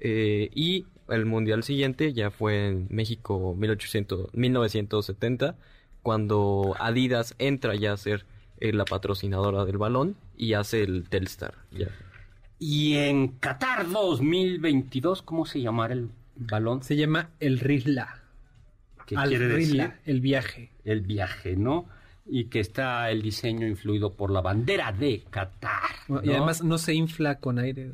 S5: eh, y el mundial siguiente ya fue en México 1800, 1970 cuando Adidas entra ya a ser eh, la patrocinadora del balón y hace el Telstar. Ya.
S3: Y en Qatar 2022, ¿cómo se llamará el balón?
S4: Se llama el Risla.
S3: ¿Qué
S4: Al
S3: quiere decir?
S4: Risla, el viaje.
S3: El viaje, ¿no? Y que está el diseño influido por la bandera de Qatar.
S4: Y
S3: ¿no?
S4: además no se infla con aire.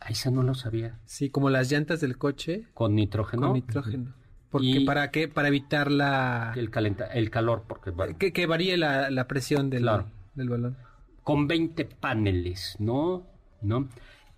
S3: Ah, esa no lo sabía.
S4: Sí, como las llantas del coche
S3: Con nitrógeno.
S4: con nitrógeno. Porque
S3: Y-
S4: para qué? Para evitar la
S3: El, calenta, el calor, porque va-
S4: que, que varíe la, la presión del,
S3: Claro.
S4: del balón.
S3: con 20 paneles, ¿no? ¿No?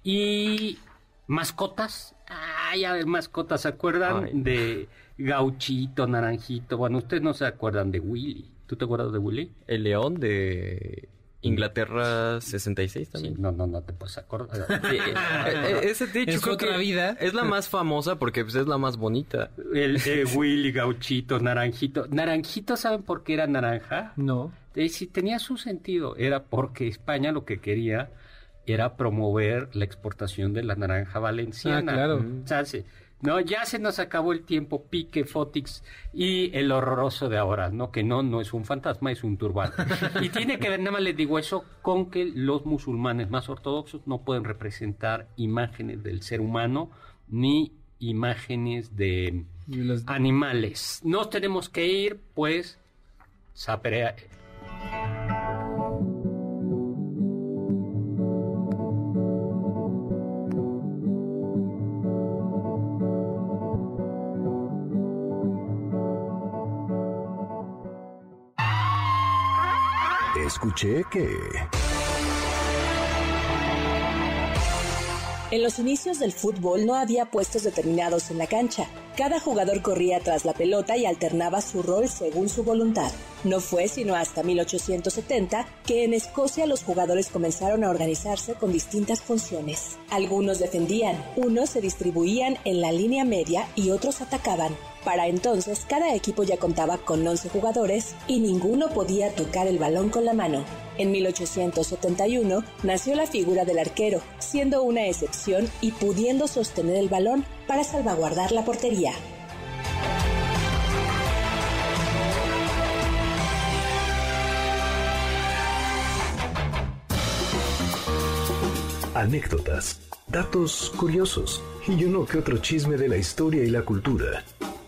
S3: Y mascotas. Ay, a ver, mascotas, ¿se acuerdan
S5: Ay.
S3: de Gauchito, Naranjito? Bueno, ustedes no se acuerdan de Willy. ¿Tú te acuerdas de Willy?
S5: El león de Inglaterra 66
S3: Sí,
S5: también.
S3: no, no, no te puedes acordar.
S5: Sí, eh, eh, ese de hecho
S4: En su
S5: creo
S4: otra
S5: que
S4: vida.
S5: es la más famosa porque pues, es la más bonita.
S3: El eh, Willy, Gauchito, Naranjito. Naranjito, ¿saben por qué era naranja?
S4: No.
S3: Eh, sí, tenía su sentido. Era porque España lo que quería era promover la exportación de la naranja valenciana.
S4: Ah, claro.
S3: O sea. No, ya se nos acabó el tiempo, Pique, Fotix y el horroroso de ahora, ¿no? Que no, no es un fantasma, es un turbante. y tiene que ver, nada más les digo eso, con que los musulmanes más ortodoxos no pueden representar imágenes del ser humano ni imágenes de
S4: los-
S3: animales. Nos tenemos que ir, pues, sapere-
S1: Escuché que...
S2: En los inicios del fútbol no había puestos determinados en la cancha. Cada jugador corría tras la pelota y alternaba su rol según su voluntad. No fue sino hasta 1870 que en Escocia los jugadores comenzaron a organizarse con distintas funciones. Algunos defendían, unos se distribuían en la línea media y otros atacaban. Para entonces cada equipo ya contaba con 11 jugadores y ninguno podía tocar el balón con la mano. En 1871 nació la figura del arquero, siendo una excepción y pudiendo sostener el balón para salvaguardar la portería.
S1: Anécdotas, datos curiosos y uno que otro chisme de la historia y la cultura.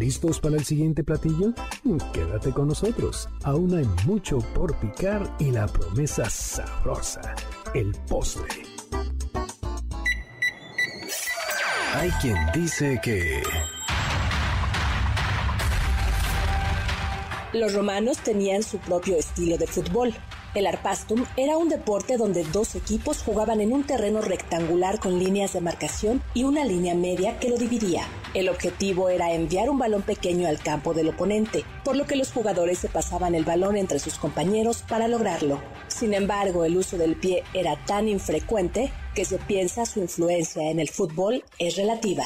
S1: ¿Listos para el siguiente platillo? Quédate con nosotros. Aún hay mucho por picar y la promesa sabrosa, el postre. Hay quien dice que...
S2: Los romanos tenían su propio estilo de fútbol. El arpastum era un deporte donde dos equipos jugaban en un terreno rectangular con líneas de marcación y una línea media que lo dividía. El objetivo era enviar un balón pequeño al campo del oponente, por lo que los jugadores se pasaban el balón entre sus compañeros para lograrlo. Sin embargo, el uso del pie era tan infrecuente que se piensa su influencia en el fútbol es relativa.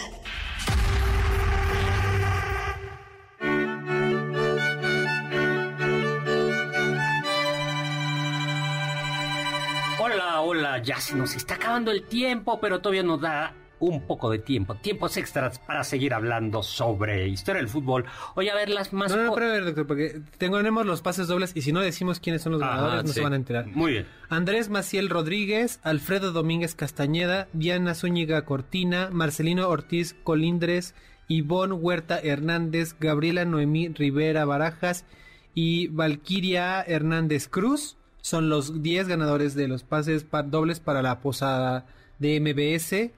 S3: Hola, hola, ya se nos está acabando el tiempo, pero todavía nos da un poco de tiempo, tiempos extras para seguir hablando sobre historia del fútbol. Oye, a ver, las más...
S4: No, no, pero a ver, doctor, porque tenemos los pases dobles y si no decimos quiénes son los
S3: Ajá,
S4: ganadores, no
S5: sí.
S4: se van a enterar.
S3: Muy bien.
S4: Andrés Maciel Rodríguez, Alfredo Domínguez Castañeda, Diana Zúñiga Cortina, Marcelino Ortiz Colindres, Ivonne Huerta Hernández, Gabriela Noemí Rivera Barajas y Valquiria Hernández Cruz son los 10 ganadores de los pases pa- dobles para la posada de MBS.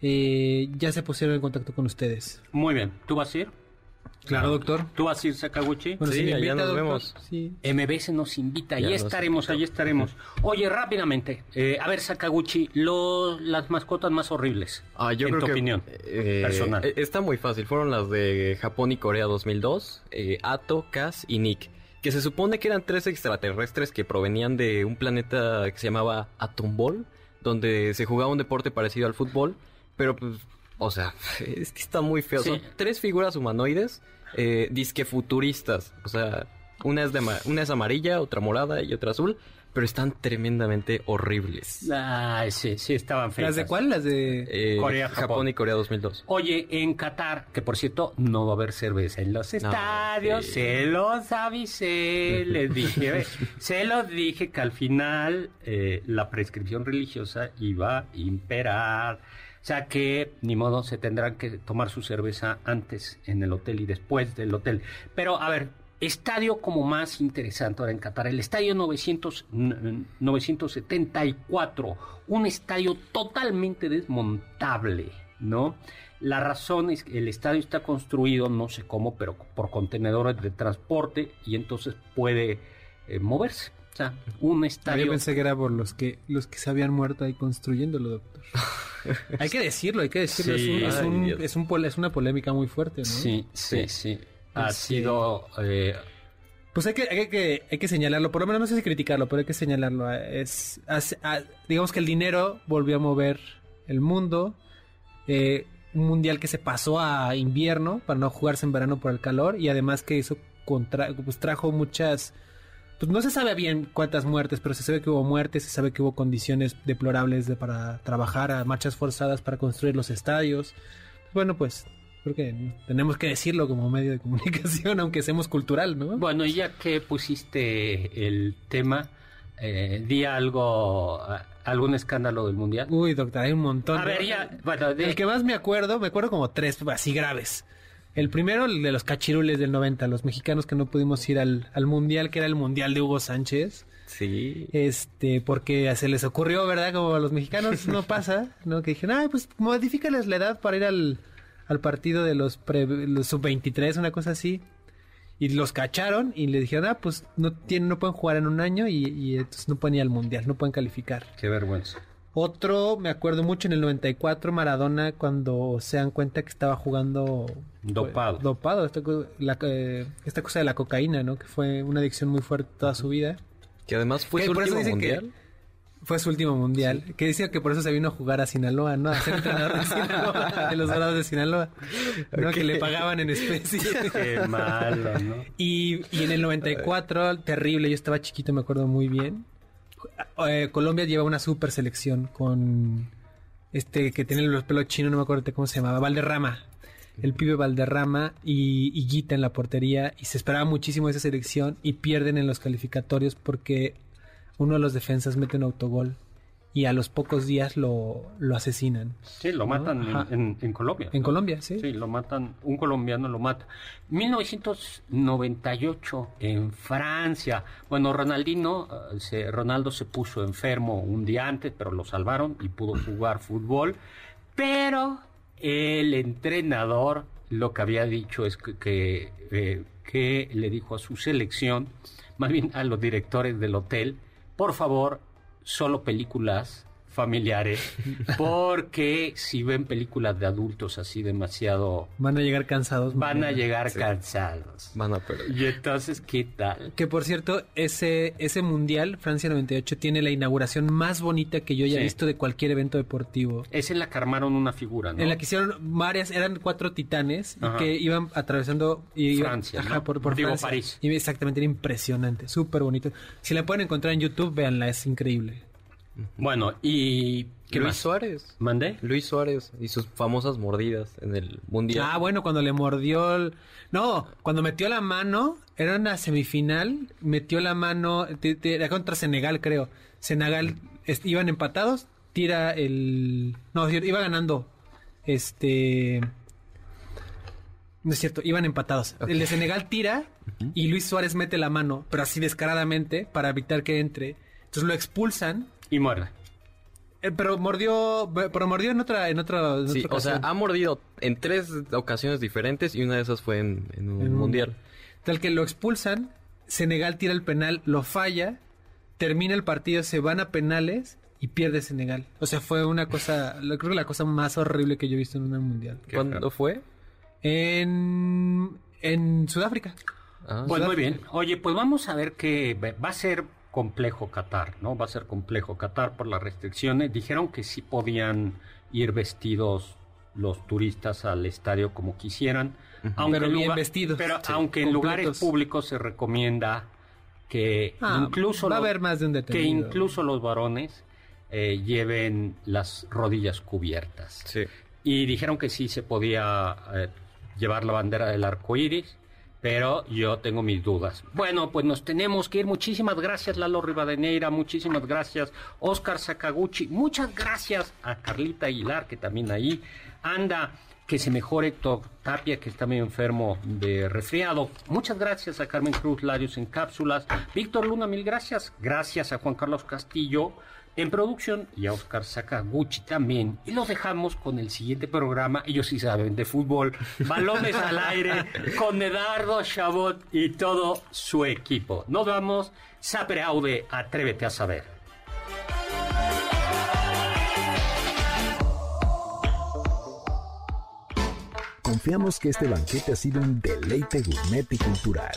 S4: Eh, ya se pusieron en contacto con ustedes.
S3: Muy bien. ¿Tú vas a ir?
S4: Claro, doctor.
S3: ¿Tú vas a ir, Sakaguchi?
S4: Bueno,
S5: Sí,
S4: si invita,
S5: nos
S4: doctor,
S5: vemos.
S4: sí.
S3: MBS nos invita,
S5: Ya
S3: ahí
S5: nos
S3: estaremos,
S5: invitó.
S3: ahí estaremos. Oye, rápidamente, eh, a ver, Sakaguchi, lo- las mascotas más horribles,
S5: Ah, yo
S3: en
S5: creo
S3: tu
S5: que
S3: opinión,
S5: eh,
S3: personal.
S5: eh, Está muy fácil. Fueron las de Japón y Corea 2002, eh, Ato, Kaz y Nick. Que se supone que eran tres extraterrestres que provenían de un planeta que se llamaba Atombol, donde se jugaba un deporte parecido al fútbol, pero pues O sea, es que está muy feo.
S3: Sí.
S5: Son tres figuras humanoides, eh, disque futuristas. O sea, una es, de una es amarilla, otra morada y otra azul. Pero están tremendamente horribles.
S3: Ay, sí, sí, estaban feas.
S4: ¿Las de cuál? Las de...
S5: Eh,
S3: Corea,
S5: Japón.
S3: Japón.
S5: y Corea 2002.
S3: Oye, en Qatar, que por cierto no va a haber cerveza en los estadios,
S5: sí.
S3: se los avisé, les dije, se los dije que al final eh, la prescripción religiosa iba a imperar. O sea que ni modo se tendrán que tomar su cerveza antes en el hotel y después del hotel. Pero a ver, estadio como más interesante ahora en Qatar, el estadio 900, n- 974, un estadio totalmente desmontable, ¿no? La razón es que el estadio está construido, no sé cómo, pero por contenedores de transporte y entonces puede eh, moverse. O sea, un
S4: Ah, Yo
S3: estadio...
S4: pensé que era por los que los que se habían muerto ahí construyéndolo, doctor. hay que decirlo, hay que decirlo.
S3: Sí.
S4: es, un- es,
S5: Ay,
S4: un-
S5: Dios.
S4: es, un pole- es una polémica muy fuerte, ¿no?
S3: Sí, sí, sí. Ha
S4: Sí.
S3: sido... eh,
S4: Pues hay que, hay que, hay que señalarlo, por lo menos no sé si criticarlo, pero hay que señalarlo. Es, digamos que el dinero volvió a mover el mundo. eh, un mundial que se pasó a invierno para no jugarse en verano por el calor y además que eso contra, pues trajo muchas... Pues no se sabe bien cuántas muertes, pero se sabe que hubo muertes, se sabe que hubo condiciones deplorables de, para trabajar a marchas forzadas para construir los estadios. Bueno, pues creo que tenemos que decirlo como medio de comunicación, aunque seamos cultural, ¿no?
S3: Bueno, y ya que pusiste el tema, eh, di algo, algún escándalo del mundial.
S4: Uy, doctor, hay un montón.
S3: A ver, ya, bueno, de-
S4: El que más me acuerdo, me acuerdo como tres así graves. El primero, el de los cachirules del 90, los mexicanos que no pudimos ir al, al mundial, que era el mundial de Hugo Sánchez.
S5: Sí.
S4: Este, porque se les ocurrió, ¿verdad? Como a los mexicanos no pasa, ¿no? Que dijeron, ay, pues modifícales la edad para ir al, al partido de los, pre- los sub-23, una cosa así. Y los cacharon y le dijeron, ah, pues no, tienen, no pueden jugar en un año y, y entonces no pueden ir al mundial, no pueden calificar.
S3: Qué vergüenza.
S4: Otro, me acuerdo mucho en el 94, Maradona, cuando se dan cuenta que estaba jugando...
S3: Dopado.
S4: Dopado, esta, la, eh, esta cosa de la cocaína, ¿no? Que fue una adicción muy fuerte toda su vida.
S5: Que además fue
S4: Que
S5: su último
S4: que-
S5: mundial.
S4: Fue su último mundial. Que decía que por eso se vino a jugar a Sinaloa, ¿no? A ser entrenador de Sinaloa, de los dorados de Sinaloa. ¿no? Que le pagaban en especie.
S3: Qué malo, ¿no?
S4: Y, y en el 94, terrible, yo estaba chiquito, me acuerdo muy bien. Eh, Colombia lleva una super selección con este que tiene los pelos chinos, no me acuerdo cómo se llamaba, Valderrama. El pibe Valderrama y, y Guita en la portería. Y se esperaba muchísimo esa selección y pierden en los calificatorios porque uno de los defensas mete un autogol y a los pocos días lo, lo asesinan.
S3: Sí, lo matan en,
S4: Ajá.
S3: en- en Colombia.
S4: En Colombia, ¿sí?
S3: Sí, lo matan, un colombiano lo mata. 1998 en Francia. Bueno, Ronaldinho, eh, se- Ronaldo se puso enfermo un día antes, pero lo salvaron y pudo jugar fútbol. Pero el entrenador lo que había dicho es que, que, eh, que le dijo a su selección, más bien a los directores del hotel, por favor, solo películas familiares, porque si ven películas de adultos así demasiado,
S4: Van a llegar cansados.
S3: van a llegar cansados.
S5: Van a perder.
S3: Y entonces, ¿qué tal?
S4: Que por cierto, ese, ese mundial, Francia 98, tiene la inauguración más bonita que yo haya
S3: Sí.
S4: visto de cualquier evento deportivo.
S3: Es en la que armaron una figura, ¿no?
S4: En la que hicieron varias, eran cuatro titanes y que iban atravesando y iban-
S3: Francia,
S4: por, por
S3: Digo,
S4: Francia.
S3: París.
S4: Y exactamente, era impresionante, súper bonito. Si la pueden encontrar en YouTube, véanla, es increíble.
S3: Bueno, y... ¿Qué
S5: Luis
S3: más?
S5: Suárez.
S3: ¿Mandé?
S5: Luis Suárez y sus famosas mordidas en el mundial.
S4: Ah, bueno, cuando le mordió el... No, cuando metió la mano, era una semifinal, metió la mano, te- te- era contra Senegal, creo. Senegal, iban empatados, tira el... No, iba ganando, este... No es cierto, iban empatados. El de Senegal tira y Luis Suárez mete la mano, pero así descaradamente, para evitar que entre. Entonces lo expulsan,
S3: Y muerde.
S4: eh, pero mordió, pero mordió en otra, en otra, en
S5: Sí,
S4: otra
S5: o sea, ha mordido en tres ocasiones diferentes y una de esas fue en, en un
S4: En un-
S5: mundial.
S4: Tal que lo expulsan, Senegal tira el penal, lo falla, termina el partido, se van a penales y pierde Senegal. O sea, fue una cosa, lo- creo que la cosa más horrible que yo he visto en un mundial.
S5: ¿Cuándo fue?
S4: En, en Sudáfrica.
S5: Ah,
S3: Pues muy bien. Oye, pues vamos a ver que va a ser complejo Qatar, ¿no? Va a ser complejo Qatar por las restricciones. Dijeron que sí podían ir vestidos los turistas al estadio como quisieran.
S4: Pero
S3: en
S4: bien
S3: lugar-
S4: vestidos.
S3: Pero
S4: Sí,
S3: aunque en lugares públicos se recomienda que
S4: Ah,
S3: incluso
S4: va a
S3: los-
S4: haber más de un
S3: que
S4: detenido.
S3: incluso los varones eh, lleven las rodillas cubiertas.
S5: Sí.
S3: Y dijeron que sí se podía eh, llevar la bandera del arco iris, pero yo tengo mis dudas. Bueno, pues nos tenemos que ir. Muchísimas gracias, Lalo Rivadeneira. Muchísimas gracias, Oscar Sakaguchi. Muchas gracias a Carlita Aguilar, que también ahí anda. Que se mejore Héctor Tapia, que está medio enfermo de resfriado. Muchas gracias a Carmen Cruz Larios en cápsulas. Víctor Luna, mil gracias. Gracias a Juan Carlos Castillo en producción y a Oscar Sakaguchi también. Y los dejamos con el siguiente programa. Ellos sí saben de fútbol. Balones al aire con Edardo Chabot y todo su equipo. Nos vamos. Sapere Aude, atrévete a saber.
S1: Confiamos que este banquete ha sido un deleite gourmet y cultural.